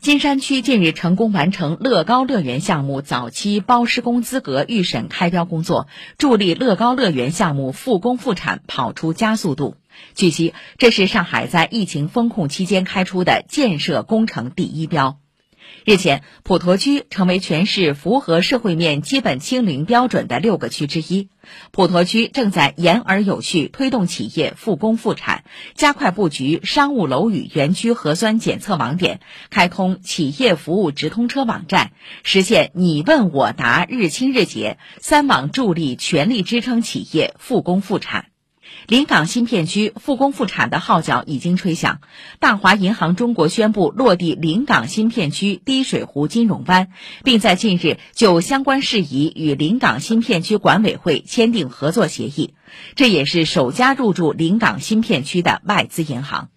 金山区近日成功完成乐高乐园项目早期包施工资格预审开标工作，助力乐高乐园项目复工复产跑出加速度。据悉，这是上海在疫情封控期间开出的建设工程第一标。日前，普陀区成为全市符合社会面基本清零标准的六个区之一。普陀区正在严而有序推动企业复工复产，加快布局商务楼宇园区核酸检测网点，开通企业服务直通车网站，实现你问我答日清日结，三网助力全力支撑企业复工复产。临港新片区复工复产的号角已经吹响，大华银行中国宣布落地临港新片区滴水湖金融湾，并在近日就相关事宜与临港新片区管委会签订合作协议，这也是首家入驻临港新片区的外资银行。